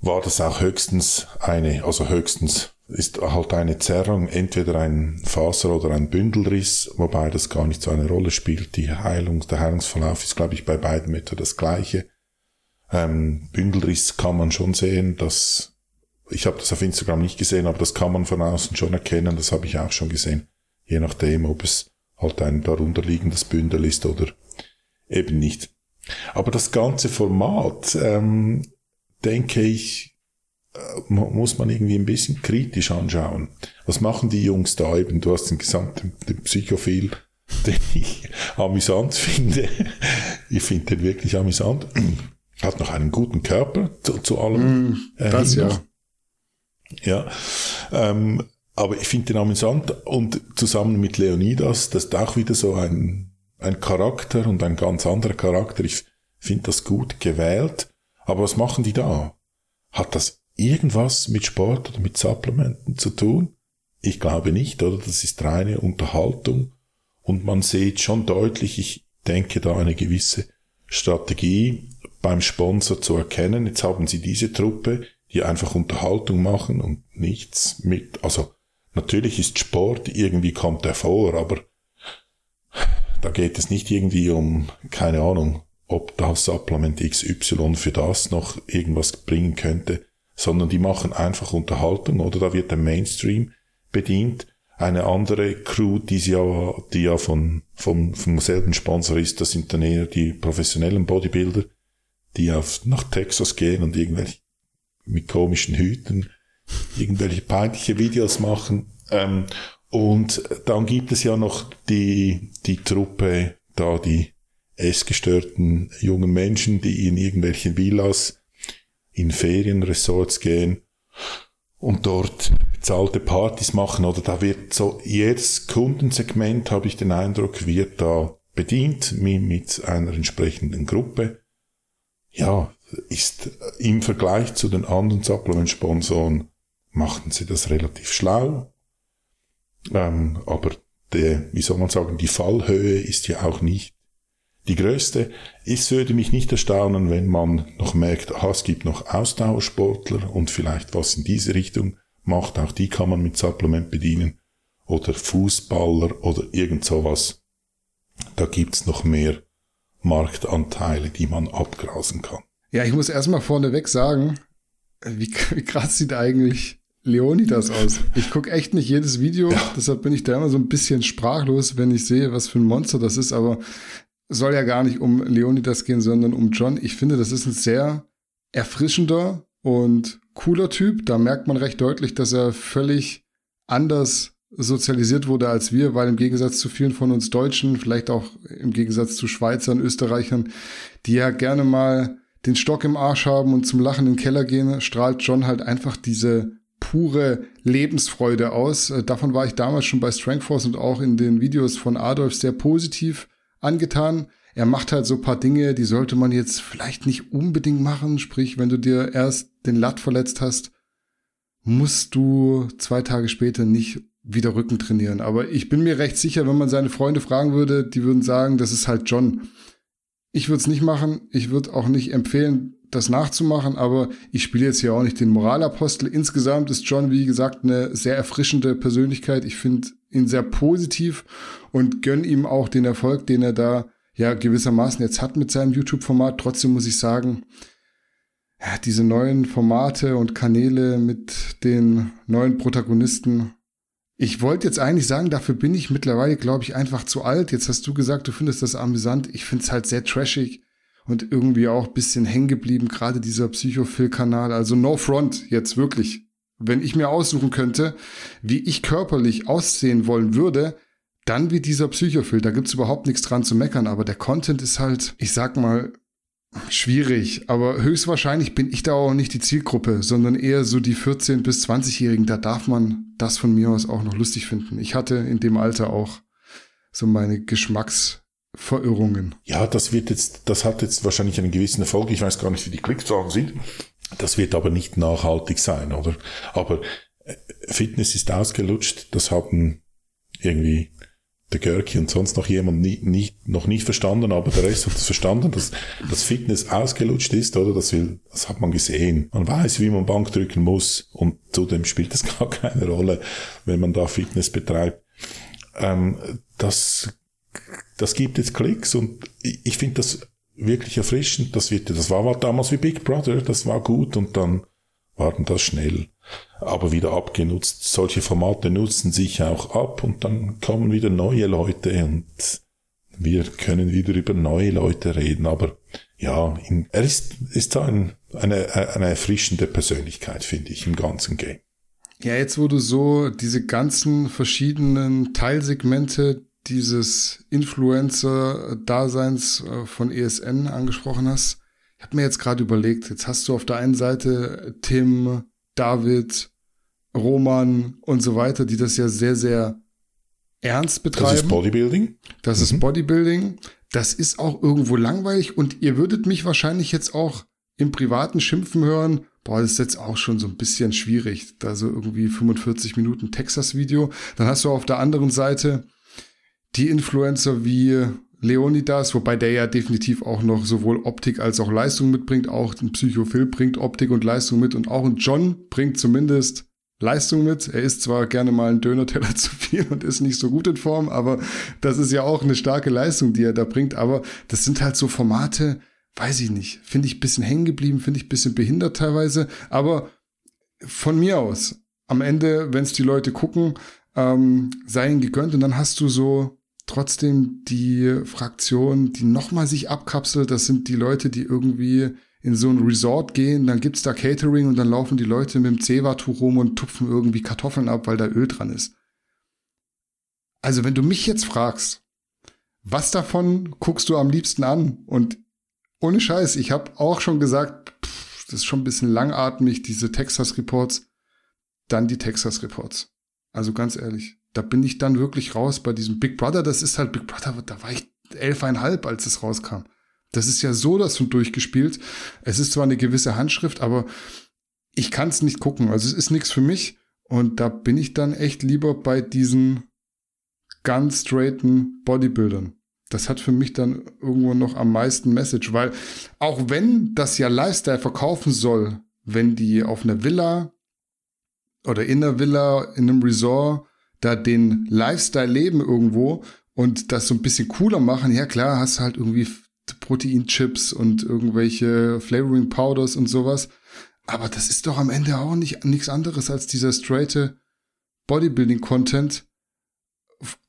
Speaker 2: war das auch höchstens eine, also höchstens ist halt eine Zerrung, entweder ein Faser oder ein Bündelriss, wobei das gar nicht so eine Rolle spielt. Die Heilung, der Heilungsverlauf ist, glaube ich, bei beiden etwa das gleiche. Ähm, Bündelriss kann man schon sehen, dass ich habe das auf Instagram nicht gesehen, aber das kann man von außen schon erkennen, das habe ich auch schon gesehen. Je nachdem, ob es halt ein darunterliegendes Bündel ist oder eben nicht. Aber das ganze Format, ähm, denke ich, äh, muss man irgendwie ein bisschen kritisch anschauen. Was machen die Jungs da eben? Du hast den gesamten den Psychophil, den ich amüsant finde. Ich finde den wirklich amüsant hat noch einen guten Körper zu, zu allem.
Speaker 1: Mm, das ja.
Speaker 2: Ja. Ähm, aber ich finde den amüsant und zusammen mit Leonidas, das ist auch wieder so ein, ein Charakter und ein ganz anderer Charakter. Ich finde das gut gewählt. Aber was machen die da? Hat das irgendwas mit Sport oder mit Supplementen zu tun? Ich glaube nicht, oder? Das ist reine Unterhaltung. Und man sieht schon deutlich, ich denke da eine gewisse Strategie beim Sponsor zu erkennen. Jetzt haben sie diese Truppe, die einfach Unterhaltung machen und nichts mit, also natürlich ist Sport, irgendwie kommt er vor, aber da geht es nicht irgendwie um, keine Ahnung, ob das Supplement XY für das noch irgendwas bringen könnte, sondern die machen einfach Unterhaltung oder da wird der Mainstream bedient. Eine andere Crew, die ja, die ja von, vom, vom selben Sponsor ist, das sind dann eher die professionellen Bodybuilder, die auf, nach Texas gehen und irgendwelche mit komischen Hüten irgendwelche peinliche Videos machen. Ähm, und dann gibt es ja noch die, die Truppe, da die essgestörten jungen Menschen, die in irgendwelchen Villas, in Ferienresorts gehen und dort bezahlte Partys machen oder da wird so jedes Kundensegment, habe ich den Eindruck, wird da bedient mit einer entsprechenden Gruppe. Ja, ist im Vergleich zu den anderen Supplement-Sponsoren machten sie das relativ schlau ähm, aber der, wie soll man sagen, die Fallhöhe ist ja auch nicht die größte. Es würde mich nicht erstaunen, wenn man noch merkt, aha, es gibt noch Ausdauersportler und vielleicht was in diese Richtung macht. Auch die kann man mit Supplement bedienen. Oder Fußballer oder irgend sowas. Da gibt's noch mehr Marktanteile, die man abgrasen kann.
Speaker 1: Ja, ich muss erstmal vorneweg sagen, wie, wie krass sieht eigentlich Leonidas aus. Ich gucke echt nicht jedes Video, ja. deshalb bin ich da immer so ein bisschen sprachlos, wenn ich sehe, was für ein Monster das ist, aber soll ja gar nicht um Leonidas gehen, sondern um John. Ich finde, das ist ein sehr erfrischender und cooler Typ. Da merkt man recht deutlich, dass er völlig anders sozialisiert wurde als wir, weil im Gegensatz zu vielen von uns Deutschen, vielleicht auch im Gegensatz zu Schweizern, Österreichern, die ja gerne mal den Stock im Arsch haben und zum Lachen in den Keller gehen, strahlt John halt einfach diese pure Lebensfreude aus. Äh, davon war ich damals schon bei Strengthforce und auch in den Videos von Adolf sehr positiv angetan. Er macht halt so paar Dinge, die sollte man jetzt vielleicht nicht unbedingt machen. Sprich, wenn du dir erst den Latt verletzt hast, musst du zwei Tage später nicht wieder Rücken trainieren. Aber ich bin mir recht sicher, wenn man seine Freunde fragen würde, die würden sagen, das ist halt John. Ich würde es nicht machen. Ich würde auch nicht empfehlen, das nachzumachen, aber ich spiele jetzt hier auch nicht den Moralapostel. Insgesamt ist John, wie gesagt, eine sehr erfrischende Persönlichkeit. Ich finde ihn sehr positiv und gönn ihm auch den Erfolg, den er da ja gewissermaßen jetzt hat mit seinem YouTube-Format. Trotzdem muss ich sagen, ja, diese neuen Formate und Kanäle mit den neuen Protagonisten. Ich wollte jetzt eigentlich sagen, dafür bin ich mittlerweile, glaube ich, einfach zu alt. Jetzt hast du gesagt, du findest das amüsant. Ich finde es halt sehr trashig und irgendwie auch bisschen hängen geblieben, gerade dieser Psychophil-Kanal. Also No Front, jetzt wirklich. Wenn ich mir aussuchen könnte, wie ich körperlich aussehen wollen würde, dann wie dieser Psychophil. Da gibt's überhaupt nichts dran zu meckern, aber der Content ist halt, ich sag mal, schwierig. Aber höchstwahrscheinlich bin ich da auch nicht die Zielgruppe, sondern eher so die 14- bis 20-Jährigen. Da darf man das von mir aus auch noch lustig finden. Ich hatte in dem Alter auch so meine Geschmacks- Verirrungen.
Speaker 2: Ja, das wird jetzt, das hat jetzt wahrscheinlich einen gewissen Erfolg. Ich weiß gar nicht, wie die Klickzahlen sind. Das wird aber nicht nachhaltig sein, oder? Aber äh, Fitness ist ausgelutscht. Das haben irgendwie der Görki und sonst noch jemand nie, nicht, noch nicht verstanden, aber der Rest hat es verstanden, dass, dass Fitness ausgelutscht ist, oder? Das will, das hat man gesehen. Man weiß, wie man Bank drücken muss und zudem spielt es gar keine Rolle, wenn man da Fitness betreibt. Ähm, das das gibt jetzt Klicks und ich finde das wirklich erfrischend. Das wird, das war, war damals wie Big Brother, das war gut und dann waren das schnell aber wieder abgenutzt. Solche Formate nutzen sich auch ab und dann kommen wieder neue Leute und wir können wieder über neue Leute reden, aber ja, er ist, ist ein, eine, eine erfrischende Persönlichkeit, finde ich, im ganzen Game.
Speaker 1: Ja, jetzt wo du so diese ganzen verschiedenen Teilsegmente dieses Influencer-Daseins äh, von ESN angesprochen hast. Ich habe mir jetzt gerade überlegt, jetzt hast du auf der einen Seite Tim, David, Roman und so weiter, die das ja sehr, sehr ernst betreiben. Das ist
Speaker 2: Bodybuilding.
Speaker 1: Das mhm. ist Bodybuilding. Das ist auch irgendwo langweilig und ihr würdet mich wahrscheinlich jetzt auch im Privaten schimpfen hören. Boah, das ist jetzt auch schon so ein bisschen schwierig. Da so irgendwie 45 Minuten Texas-Video. Dann hast du auf der anderen Seite die Influencer wie Leonidas, wobei der ja definitiv auch noch sowohl Optik als auch Leistung mitbringt. Auch ein Psychophil bringt Optik und Leistung mit und auch ein John bringt zumindest Leistung mit. Er isst zwar gerne mal einen Döner-Teller zu viel und ist nicht so gut in Form, aber das ist ja auch eine starke Leistung, die er da bringt. Aber das sind halt so Formate, weiß ich nicht, finde ich bisschen hängen geblieben, finde ich bisschen behindert teilweise. Aber von mir aus, am Ende, wenn es die Leute gucken, ähm, sei ihnen gegönnt und dann hast du so trotzdem die Fraktion, die nochmal sich abkapselt, das sind die Leute, die irgendwie in so ein Resort gehen, dann gibt's da Catering und dann laufen die Leute mit dem Zewa-Tuch rum und tupfen irgendwie Kartoffeln ab, weil da Öl dran ist. Also wenn du mich jetzt fragst, was davon guckst du am liebsten an? Und ohne Scheiß, ich habe auch schon gesagt, pff, das ist schon ein bisschen langatmig, diese Texas Reports, dann die Texas Reports. Also ganz ehrlich, da bin ich dann wirklich raus bei diesem Big Brother. Das ist halt Big Brother, da war ich elfeinhalb, als es rauskam. Das ist ja so das von durchgespielt. Es ist zwar eine gewisse Handschrift, aber ich kann es nicht gucken. Also es ist nichts für mich. Und da bin ich dann echt lieber bei diesen ganz straighten Bodybuildern. Das hat für mich dann irgendwo noch am meisten Message, weil auch wenn das ja Lifestyle verkaufen soll, wenn die auf einer Villa oder in einer Villa, in einem Resort, da den Lifestyle leben irgendwo und das so ein bisschen cooler machen, ja klar, hast halt irgendwie Proteinchips und irgendwelche Flavoring Powders und sowas. Aber das ist doch am Ende auch nicht nichts anderes als dieser straighte Bodybuilding Content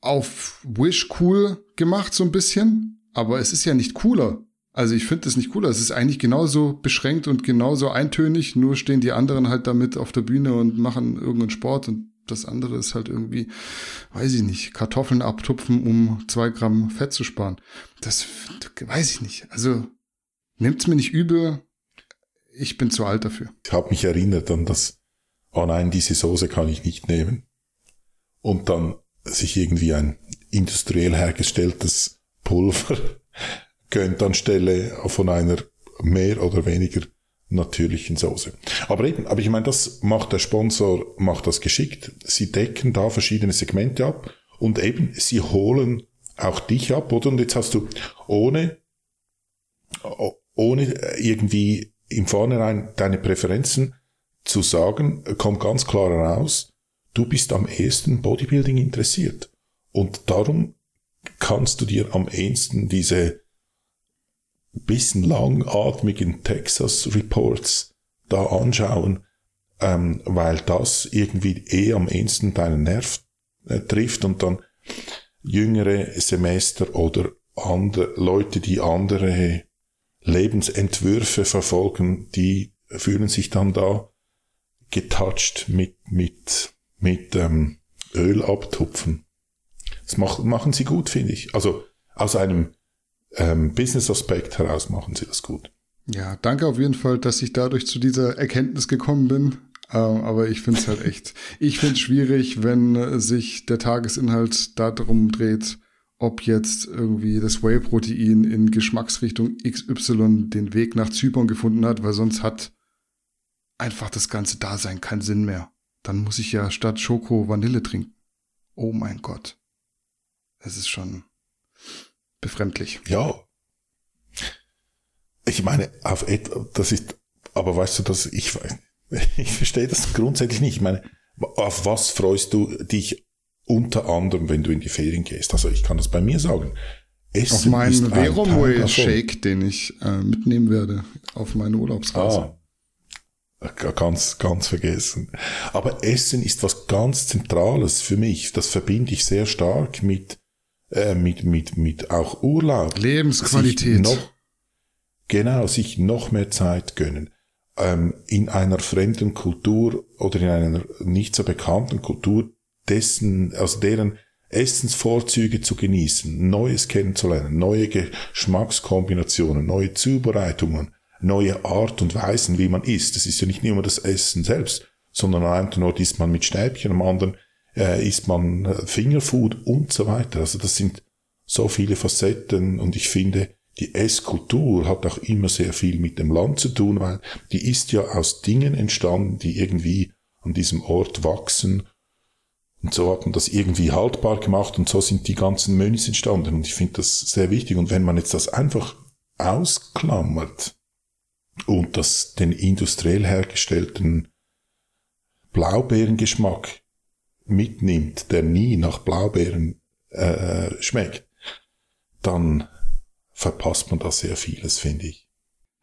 Speaker 1: auf Wish cool gemacht so ein bisschen, aber es ist ja nicht cooler. Also ich finde es nicht cooler. Es ist eigentlich genauso beschränkt und genauso eintönig, nur stehen die anderen halt damit auf der Bühne und machen irgendeinen Sport und das andere ist halt irgendwie, weiß ich nicht, Kartoffeln abtupfen, um zwei Gramm Fett zu sparen. Das weiß ich nicht. Also nimmt's mir nicht übel. Ich bin zu alt dafür.
Speaker 2: Ich habe mich erinnert an das, oh nein, diese Soße kann ich nicht nehmen. Und dann sich irgendwie ein industriell hergestelltes Pulver gönnt anstelle von einer mehr oder weniger natürlichen Soße. Aber eben, aber ich meine, das macht der Sponsor, macht das geschickt. Sie decken da verschiedene Segmente ab und eben, sie holen auch dich ab, oder? Und jetzt hast du ohne, ohne irgendwie im Vornherein deine Präferenzen zu sagen, kommt ganz klar heraus, du bist am ehesten Bodybuilding interessiert. Und darum kannst du dir am ehesten diese bisschen langatmigen Texas Reports da anschauen, ähm, weil das irgendwie eh am ehesten deinen Nerv äh, trifft und dann jüngere Semester oder andere Leute, die andere Lebensentwürfe verfolgen, die fühlen sich dann da getouched mit, mit, mit ähm, Öl abtupfen. Das mach, machen sie gut, finde ich. Also aus einem ähm, Business-Aspekt heraus machen sie das gut.
Speaker 1: Ja, danke auf jeden Fall, dass ich dadurch zu dieser Erkenntnis gekommen bin. Ähm, aber ich finde es halt echt, ich finde es schwierig, wenn sich der Tagesinhalt darum dreht, ob jetzt irgendwie das Whey-Protein in Geschmacksrichtung XY den Weg nach Zypern gefunden hat, weil sonst hat einfach das ganze Dasein keinen Sinn mehr. Dann muss ich ja statt Schoko Vanille trinken. Oh mein Gott. Es ist schon, befremdlich.
Speaker 2: Ja. Ich meine, auf etwa, das ist, aber weißt du, dass ich, ich verstehe das grundsätzlich nicht. Ich meine, auf was freust du dich unter anderem, wenn du in die Ferien gehst? Also ich kann das bei mir sagen.
Speaker 1: Essen auf meinen Veromway Shake, den ich äh, mitnehmen werde auf meine Urlaubsreise.
Speaker 2: Ah, ganz, ganz vergessen. Aber Essen ist was ganz Zentrales für mich. Das verbinde ich sehr stark mit äh, mit, mit, mit auch Urlaub.
Speaker 1: Lebensqualität.
Speaker 2: Noch, genau, sich noch mehr Zeit gönnen. Ähm, in einer fremden Kultur oder in einer nicht so bekannten Kultur dessen, also deren Essensvorzüge zu genießen, Neues kennenzulernen, neue Geschmackskombinationen, neue Zubereitungen, neue Art und Weisen, wie man isst. Das ist ja nicht nur das Essen selbst, sondern an einem Ort isst man mit Stäbchen, am anderen äh, isst man äh, Fingerfood und so weiter. Also das sind so viele Facetten und ich finde, die Esskultur hat auch immer sehr viel mit dem Land zu tun, weil die ist ja aus Dingen entstanden, die irgendwie an diesem Ort wachsen. Und so hat man das irgendwie haltbar gemacht und so sind die ganzen Menüs entstanden. Und ich finde das sehr wichtig. Und wenn man jetzt das einfach ausklammert und das den industriell hergestellten Blaubeerengeschmack mitnimmt, der nie nach Blaubeeren äh, schmeckt, dann verpasst man da sehr vieles, finde ich.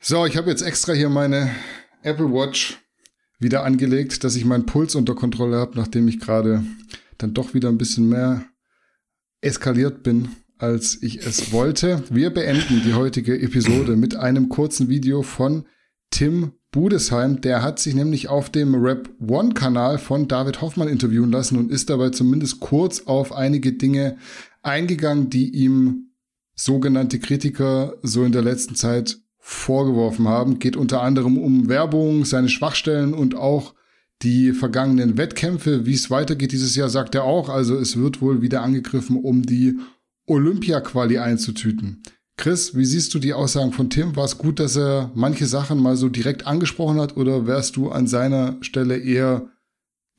Speaker 1: So, ich habe jetzt extra hier meine Apple Watch wieder angelegt, dass ich meinen Puls unter Kontrolle habe, nachdem ich gerade dann doch wieder ein bisschen mehr eskaliert bin, als ich es wollte. Wir beenden die heutige Episode mit einem kurzen Video von Tim Budesheim. Der hat sich nämlich auf dem Rap One Kanal von David Hoffmann interviewen lassen und ist dabei zumindest kurz auf einige Dinge eingegangen, die ihm sogenannte Kritiker so in der letzten Zeit vorgeworfen haben. Geht unter anderem um Werbung, seine Schwachstellen und auch die vergangenen Wettkämpfe. Wie es weitergeht dieses Jahr, sagt er auch. Also es wird wohl wieder angegriffen, um die Olympia-Quali einzutüten. Chris, wie siehst du die Aussagen von Tim? War es gut, dass er manche Sachen mal so direkt angesprochen hat oder wärst du an seiner Stelle eher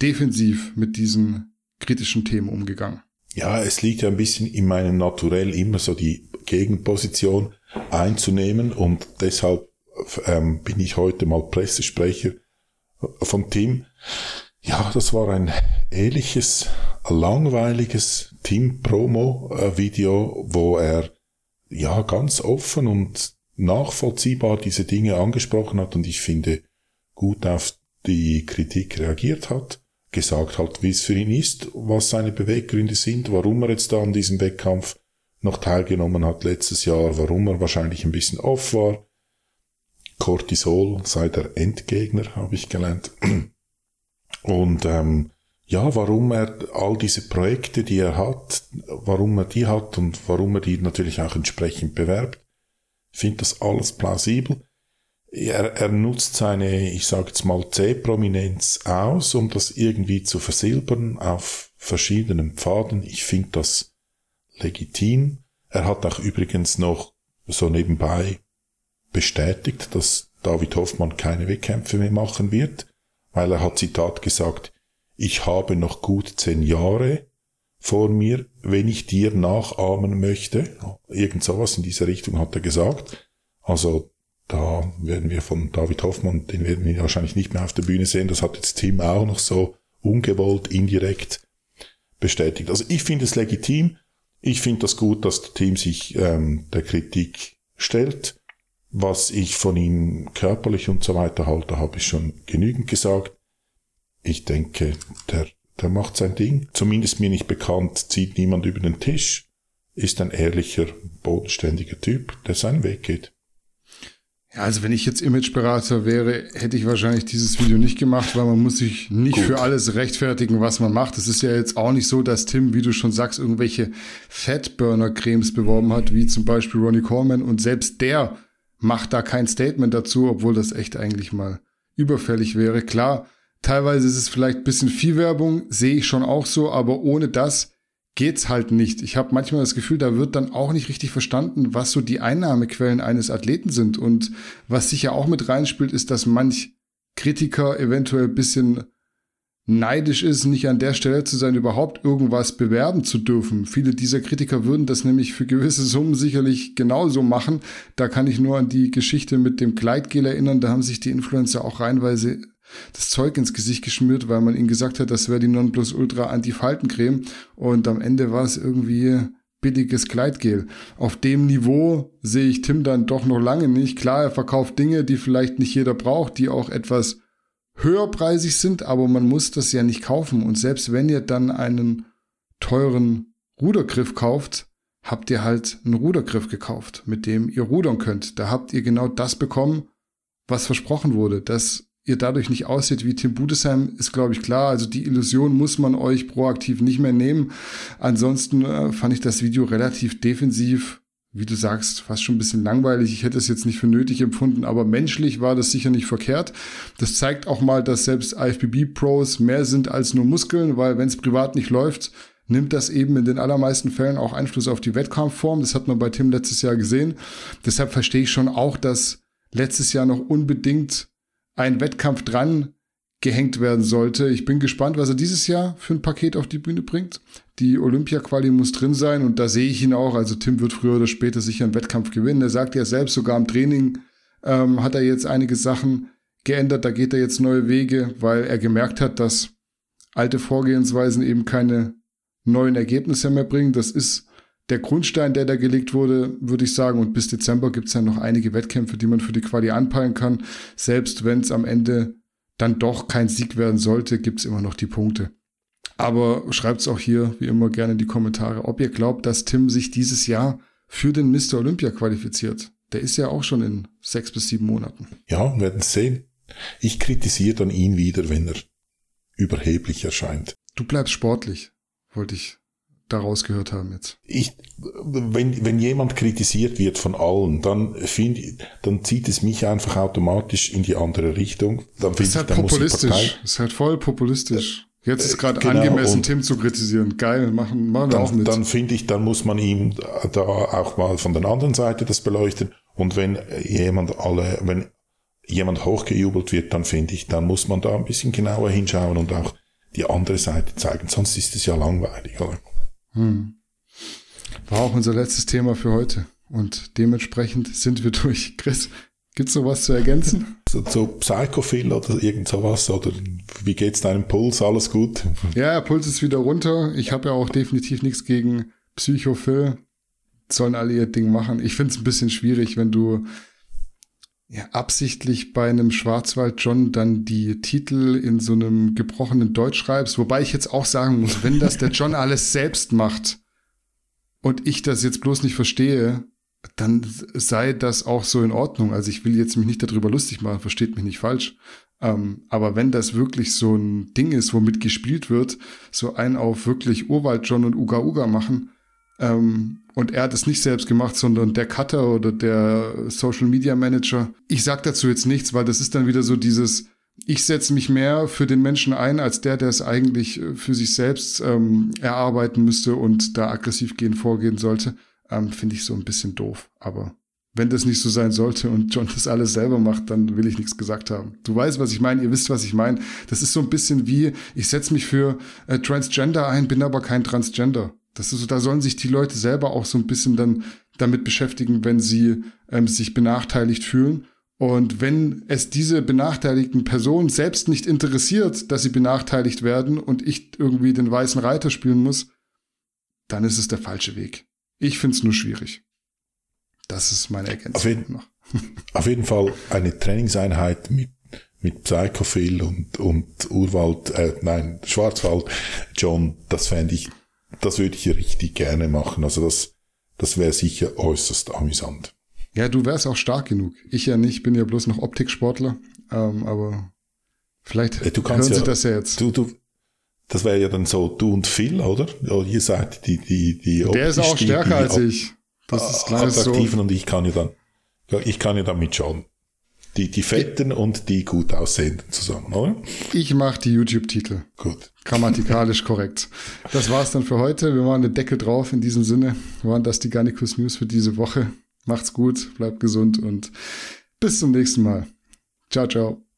Speaker 1: defensiv mit diesen kritischen Themen umgegangen?
Speaker 2: Ja, es liegt ja ein bisschen in meinem Naturell immer so die Gegenposition einzunehmen und deshalb ähm, bin ich heute mal Pressesprecher von Tim. Ja, das war ein ähnliches, langweiliges Tim-Promo-Video, wo er ja ganz offen und nachvollziehbar diese Dinge angesprochen hat und ich finde gut auf die Kritik reagiert hat, gesagt hat, wie es für ihn ist, was seine Beweggründe sind, warum er jetzt da an diesem Wettkampf noch teilgenommen hat letztes Jahr, warum er wahrscheinlich ein bisschen off war. Cortisol sei der Endgegner, habe ich gelernt. Und ähm, ja, warum er all diese Projekte, die er hat, warum er die hat und warum er die natürlich auch entsprechend bewerbt. Ich finde das alles plausibel. Er, er nutzt seine, ich sage jetzt mal, C-Prominenz aus, um das irgendwie zu versilbern auf verschiedenen Pfaden. Ich finde das legitim. Er hat auch übrigens noch so nebenbei bestätigt, dass David Hoffmann keine Wettkämpfe mehr machen wird, weil er hat Zitat gesagt, ich habe noch gut zehn Jahre vor mir, wenn ich dir nachahmen möchte. Irgend sowas in dieser Richtung hat er gesagt. Also da werden wir von David Hoffmann, den werden wir wahrscheinlich nicht mehr auf der Bühne sehen. Das hat jetzt Tim auch noch so ungewollt, indirekt bestätigt. Also ich finde es legitim. Ich finde das gut, dass das Team sich ähm, der Kritik stellt. Was ich von ihm körperlich und so weiter halte, habe ich schon genügend gesagt ich denke, der, der macht sein Ding. Zumindest mir nicht bekannt, zieht niemand über den Tisch, ist ein ehrlicher, bodenständiger Typ, der seinen Weg geht.
Speaker 1: Ja, also wenn ich jetzt Imageberater wäre, hätte ich wahrscheinlich dieses Video nicht gemacht, weil man muss sich nicht Gut. für alles rechtfertigen, was man macht. Es ist ja jetzt auch nicht so, dass Tim, wie du schon sagst, irgendwelche Fatburner-Cremes beworben hat, wie zum Beispiel Ronnie Coleman. Und selbst der macht da kein Statement dazu, obwohl das echt eigentlich mal überfällig wäre. Klar, Teilweise ist es vielleicht ein bisschen viel Werbung, sehe ich schon auch so, aber ohne das geht's halt nicht. Ich habe manchmal das Gefühl, da wird dann auch nicht richtig verstanden, was so die Einnahmequellen eines Athleten sind. Und was sicher auch mit reinspielt, ist, dass manch Kritiker eventuell ein bisschen neidisch ist, nicht an der Stelle zu sein, überhaupt irgendwas bewerben zu dürfen. Viele dieser Kritiker würden das nämlich für gewisse Summen sicherlich genauso machen. Da kann ich nur an die Geschichte mit dem Gleitgel erinnern. Da haben sich die Influencer auch reinweise das Zeug ins Gesicht geschmiert, weil man ihnen gesagt hat, das wäre die Nonplusultra Anti-Faltencreme und am Ende war es irgendwie billiges Kleidgel. Auf dem Niveau sehe ich Tim dann doch noch lange nicht. Klar, er verkauft Dinge, die vielleicht nicht jeder braucht, die auch etwas höherpreisig sind, aber man muss das ja nicht kaufen. Und selbst wenn ihr dann einen teuren Rudergriff kauft, habt ihr halt einen Rudergriff gekauft, mit dem ihr rudern könnt. Da habt ihr genau das bekommen, was versprochen wurde. Das ihr dadurch nicht aussieht wie Tim Budesheim, ist, glaube ich, klar. Also die Illusion muss man euch proaktiv nicht mehr nehmen. Ansonsten äh, fand ich das Video relativ defensiv, wie du sagst, fast schon ein bisschen langweilig. Ich hätte es jetzt nicht für nötig empfunden, aber menschlich war das sicher nicht verkehrt. Das zeigt auch mal, dass selbst IFBB-Pros mehr sind als nur Muskeln, weil wenn es privat nicht läuft, nimmt das eben in den allermeisten Fällen auch Einfluss auf die Wettkampfform. Das hat man bei Tim letztes Jahr gesehen. Deshalb verstehe ich schon auch, dass letztes Jahr noch unbedingt ein Wettkampf dran gehängt werden sollte. Ich bin gespannt, was er dieses Jahr für ein Paket auf die Bühne bringt. Die Olympia-Quali muss drin sein und da sehe ich ihn auch. Also Tim wird früher oder später sicher einen Wettkampf gewinnen. Er sagt ja selbst, sogar im Training ähm, hat er jetzt einige Sachen geändert. Da geht er jetzt neue Wege, weil er gemerkt hat, dass alte Vorgehensweisen eben keine neuen Ergebnisse mehr bringen. Das ist der Grundstein, der da gelegt wurde, würde ich sagen. Und bis Dezember gibt es dann noch einige Wettkämpfe, die man für die Quali anpeilen kann. Selbst wenn es am Ende dann doch kein Sieg werden sollte, gibt es immer noch die Punkte. Aber schreibt es auch hier, wie immer, gerne in die Kommentare, ob ihr glaubt, dass Tim sich dieses Jahr für den Mr. Olympia qualifiziert. Der ist ja auch schon in sechs bis sieben Monaten.
Speaker 2: Ja, wir werden sehen. Ich kritisiere dann ihn wieder, wenn er überheblich erscheint.
Speaker 1: Du bleibst sportlich, wollte ich daraus gehört haben jetzt.
Speaker 2: Ich, wenn, wenn jemand kritisiert wird von allen, dann finde dann zieht es mich einfach automatisch in die andere Richtung. Dann
Speaker 1: das ist halt
Speaker 2: ich,
Speaker 1: populistisch. Das ist halt voll populistisch. Jetzt ist gerade genau, angemessen, Tim zu kritisieren. Geil, machen, machen wir
Speaker 2: dann,
Speaker 1: auch mit.
Speaker 2: Dann finde ich, dann muss man ihm da auch mal von der anderen Seite das beleuchten. Und wenn jemand alle, wenn jemand hochgejubelt wird, dann finde ich, dann muss man da ein bisschen genauer hinschauen und auch die andere Seite zeigen. Sonst ist es ja langweilig, oder? Hm.
Speaker 1: War auch unser letztes Thema für heute. Und dementsprechend sind wir durch. Chris, gibt's noch was zu ergänzen?
Speaker 2: So, so Psychophil oder irgend sowas? Oder wie geht's deinem Puls? Alles gut?
Speaker 1: Ja, Puls ist wieder runter. Ich habe ja auch definitiv nichts gegen Psychophil. Sollen alle ihr Ding machen. Ich finde es ein bisschen schwierig, wenn du ja, absichtlich bei einem Schwarzwald John dann die Titel in so einem gebrochenen Deutsch schreibst. Wobei ich jetzt auch sagen muss, wenn das der John alles selbst macht und ich das jetzt bloß nicht verstehe, dann sei das auch so in Ordnung. Also ich will jetzt mich nicht darüber lustig machen, versteht mich nicht falsch. Ähm, aber wenn das wirklich so ein Ding ist, womit gespielt wird, so ein auf wirklich Urwald John und Uga Uga machen, ähm, und er hat es nicht selbst gemacht, sondern der Cutter oder der Social Media Manager. Ich sag dazu jetzt nichts, weil das ist dann wieder so dieses, ich setze mich mehr für den Menschen ein, als der, der es eigentlich äh, für sich selbst ähm, erarbeiten müsste und da aggressiv gehen vorgehen sollte. Ähm, Finde ich so ein bisschen doof. Aber wenn das nicht so sein sollte und John das alles selber macht, dann will ich nichts gesagt haben. Du weißt, was ich meine, ihr wisst, was ich meine. Das ist so ein bisschen wie, ich setze mich für äh, Transgender ein, bin aber kein Transgender. Das ist so, da sollen sich die Leute selber auch so ein bisschen dann damit beschäftigen, wenn sie ähm, sich benachteiligt fühlen. Und wenn es diese benachteiligten Personen selbst nicht interessiert, dass sie benachteiligt werden und ich irgendwie den weißen Reiter spielen muss, dann ist es der falsche Weg. Ich finde es nur schwierig. Das ist meine Ergänzung
Speaker 2: auf jeden, noch. auf jeden Fall eine Trainingseinheit mit, mit Psychophil und, und Urwald, äh, nein, Schwarzwald, John, das fände ich das würde ich richtig gerne machen. Also das, das wäre sicher äußerst amüsant.
Speaker 1: Ja, du wärst auch stark genug. Ich ja nicht, bin ja bloß noch Optiksportler. Ähm, aber vielleicht
Speaker 2: äh, du kannst
Speaker 1: hören
Speaker 2: ja,
Speaker 1: Sie das ja jetzt.
Speaker 2: Du, du, das wäre ja dann so du und Phil, oder? Ja, ihr seid die, die, die
Speaker 1: Der ist auch stärker die, als ich. Das ist
Speaker 2: klar attraktiven so. und ich kann ja dann, ja, ich kann ja dann mitschauen. Die, die Fetten und die gut aussehenden zusammen, oder?
Speaker 1: Ich mache die YouTube-Titel.
Speaker 2: Gut.
Speaker 1: Grammatikalisch korrekt. Das war's dann für heute. Wir machen den Deckel drauf in diesem Sinne. Waren das die Garnicus News für diese Woche. Macht's gut, bleibt gesund und bis zum nächsten Mal. Ciao, ciao.